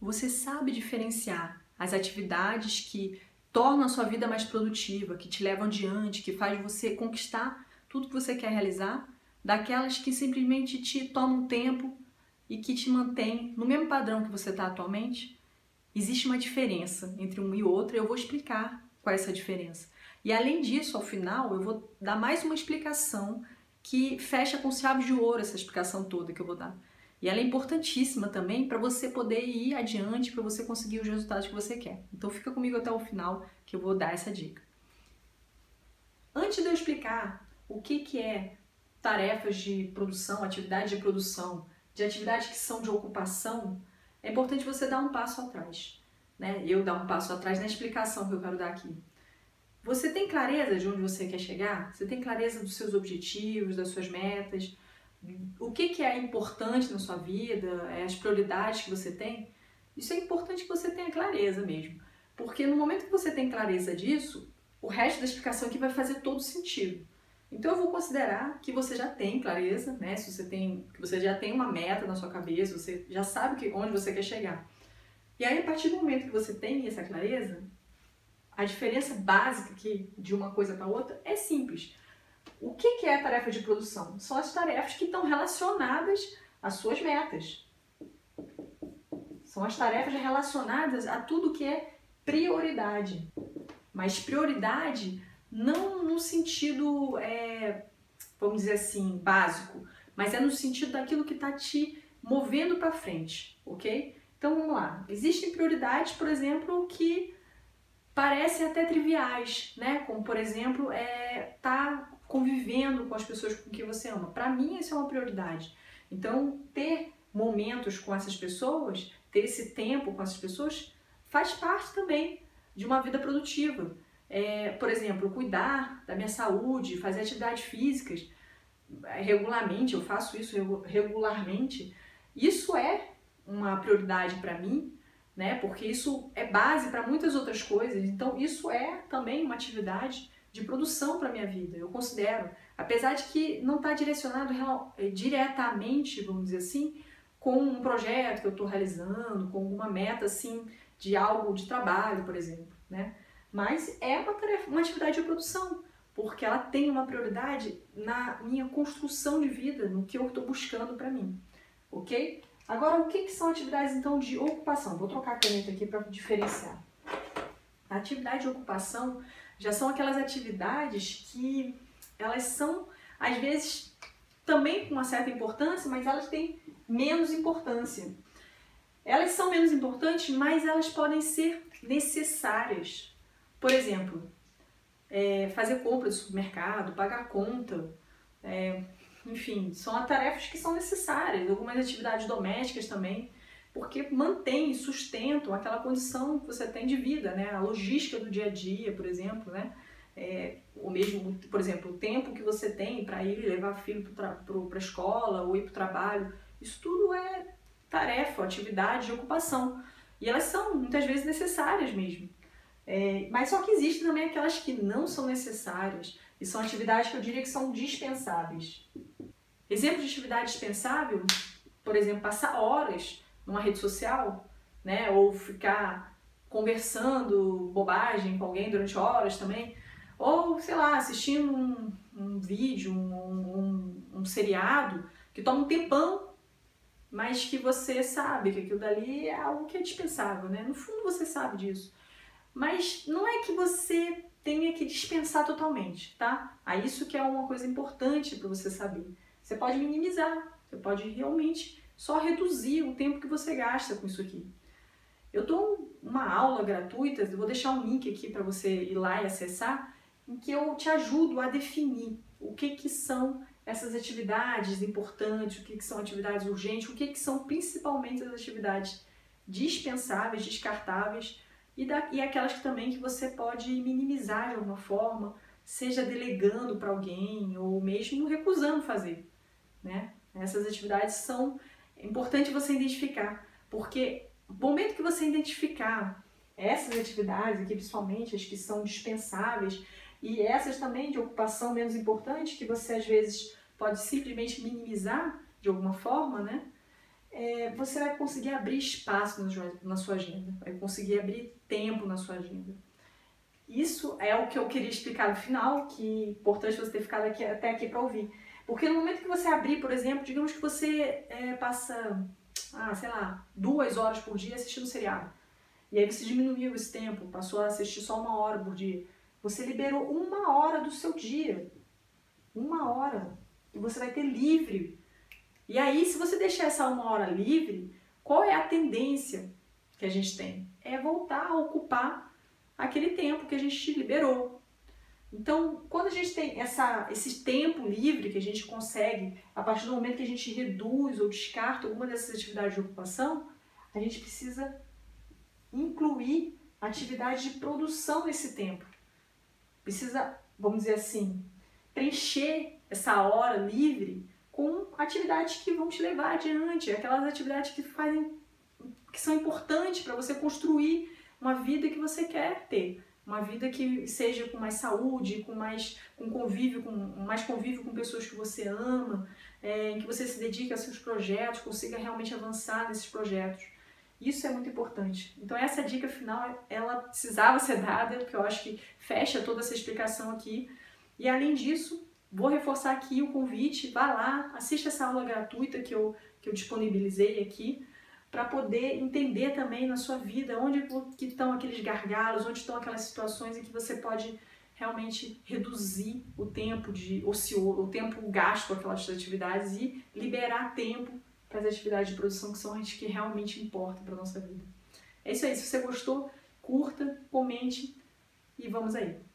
você sabe diferenciar as atividades que tornam a sua vida mais produtiva, que te levam adiante, que faz você conquistar tudo que você quer realizar, daquelas que simplesmente te tomam tempo e que te mantêm no mesmo padrão que você está atualmente? Existe uma diferença entre um e outro e eu vou explicar qual é essa diferença. E além disso, ao final, eu vou dar mais uma explicação que fecha com chave de ouro essa explicação toda que eu vou dar. E ela é importantíssima também para você poder ir adiante, para você conseguir os resultados que você quer. Então fica comigo até o final que eu vou dar essa dica. Antes de eu explicar o que, que é tarefas de produção, atividade de produção, de atividades que são de ocupação, é importante você dar um passo atrás. Né? Eu dar um passo atrás na explicação que eu quero dar aqui. Você tem clareza de onde você quer chegar? Você tem clareza dos seus objetivos, das suas metas? O que, que é importante na sua vida, é as prioridades que você tem, isso é importante que você tenha clareza mesmo. Porque no momento que você tem clareza disso, o resto da explicação aqui vai fazer todo sentido. Então eu vou considerar que você já tem clareza, né? Se você tem, que você já tem uma meta na sua cabeça, você já sabe que, onde você quer chegar. E aí a partir do momento que você tem essa clareza, a diferença básica aqui de uma coisa para outra é simples. O que é a tarefa de produção? São as tarefas que estão relacionadas às suas metas. São as tarefas relacionadas a tudo que é prioridade. Mas prioridade não no sentido, é, vamos dizer assim, básico, mas é no sentido daquilo que está te movendo para frente, ok? Então vamos lá. Existem prioridades, por exemplo, que parecem até triviais, né? Como por exemplo, é tá convivendo com as pessoas com que você ama. Para mim, isso é uma prioridade. Então, ter momentos com essas pessoas, ter esse tempo com essas pessoas, faz parte também de uma vida produtiva. É, por exemplo, cuidar da minha saúde, fazer atividades físicas é, regularmente, eu faço isso regularmente. Isso é uma prioridade para mim, né? Porque isso é base para muitas outras coisas. Então, isso é também uma atividade de produção para minha vida, eu considero. Apesar de que não está direcionado eh, diretamente, vamos dizer assim, com um projeto que eu estou realizando, com alguma meta assim de algo de trabalho, por exemplo, né? Mas é uma, tarefa, uma atividade de produção, porque ela tem uma prioridade na minha construção de vida, no que eu estou buscando para mim, ok? Agora, o que, que são atividades então de ocupação? Vou trocar a caneta aqui para diferenciar. A atividade de ocupação já são aquelas atividades que elas são, às vezes, também com uma certa importância, mas elas têm menos importância. Elas são menos importantes, mas elas podem ser necessárias. Por exemplo, é, fazer compra de supermercado, pagar conta, é, enfim, são tarefas que são necessárias. Algumas atividades domésticas também porque mantém e sustentam aquela condição que você tem de vida, né? A logística do dia a dia, por exemplo, né? É, mesmo, por exemplo, o tempo que você tem para ir levar filho para a escola ou ir para o trabalho, isso tudo é tarefa, atividade, ocupação. E elas são muitas vezes necessárias mesmo. É, mas só que existem também aquelas que não são necessárias e são atividades que eu diria que são dispensáveis. Exemplo de atividade dispensável, por exemplo, passar horas numa rede social, né? Ou ficar conversando bobagem com alguém durante horas também. Ou, sei lá, assistindo um, um vídeo, um, um, um seriado que toma um tempão, mas que você sabe que aquilo dali é algo que é dispensável, né? No fundo você sabe disso. Mas não é que você tenha que dispensar totalmente, tá? A isso que é uma coisa importante para você saber. Você pode minimizar, você pode realmente só reduzir o tempo que você gasta com isso aqui. Eu dou uma aula gratuita, eu vou deixar um link aqui para você ir lá e acessar, em que eu te ajudo a definir o que, que são essas atividades importantes, o que, que são atividades urgentes, o que, que são principalmente as atividades dispensáveis, descartáveis e, da, e aquelas que também que você pode minimizar de alguma forma, seja delegando para alguém ou mesmo recusando fazer. Né? Essas atividades são é importante você identificar, porque no momento que você identificar essas atividades aqui, principalmente as que são dispensáveis, e essas também de ocupação menos importante, que você às vezes pode simplesmente minimizar de alguma forma, né? é, você vai conseguir abrir espaço na sua agenda, vai conseguir abrir tempo na sua agenda. Isso é o que eu queria explicar no final, que é importante você ter ficado aqui, até aqui para ouvir. Porque no momento que você abrir, por exemplo, digamos que você é, passa, ah, sei lá, duas horas por dia assistindo seriado. E aí você diminuiu esse tempo, passou a assistir só uma hora por dia. Você liberou uma hora do seu dia. Uma hora. E você vai ter livre. E aí, se você deixar essa uma hora livre, qual é a tendência que a gente tem? É voltar a ocupar aquele tempo que a gente liberou. Então, quando a gente tem essa, esse tempo livre que a gente consegue, a partir do momento que a gente reduz ou descarta alguma dessas atividades de ocupação, a gente precisa incluir atividade de produção nesse tempo. Precisa, vamos dizer assim, preencher essa hora livre com atividades que vão te levar adiante, aquelas atividades que fazem que são importantes para você construir uma vida que você quer ter, uma vida que seja com mais saúde, com mais com convívio, com mais convívio com pessoas que você ama, é, em que você se dedique a seus projetos, consiga realmente avançar nesses projetos. Isso é muito importante. Então essa dica final, ela precisava ser dada, porque eu acho que fecha toda essa explicação aqui. E além disso, vou reforçar aqui o convite, vá lá, assista essa aula gratuita que eu, que eu disponibilizei aqui, para poder entender também na sua vida onde que estão aqueles gargalos, onde estão aquelas situações em que você pode realmente reduzir o tempo de ocioso, o tempo gasto com aquelas atividades e liberar tempo para as atividades de produção que são as que realmente importam para nossa vida. É isso aí, se você gostou, curta, comente e vamos aí.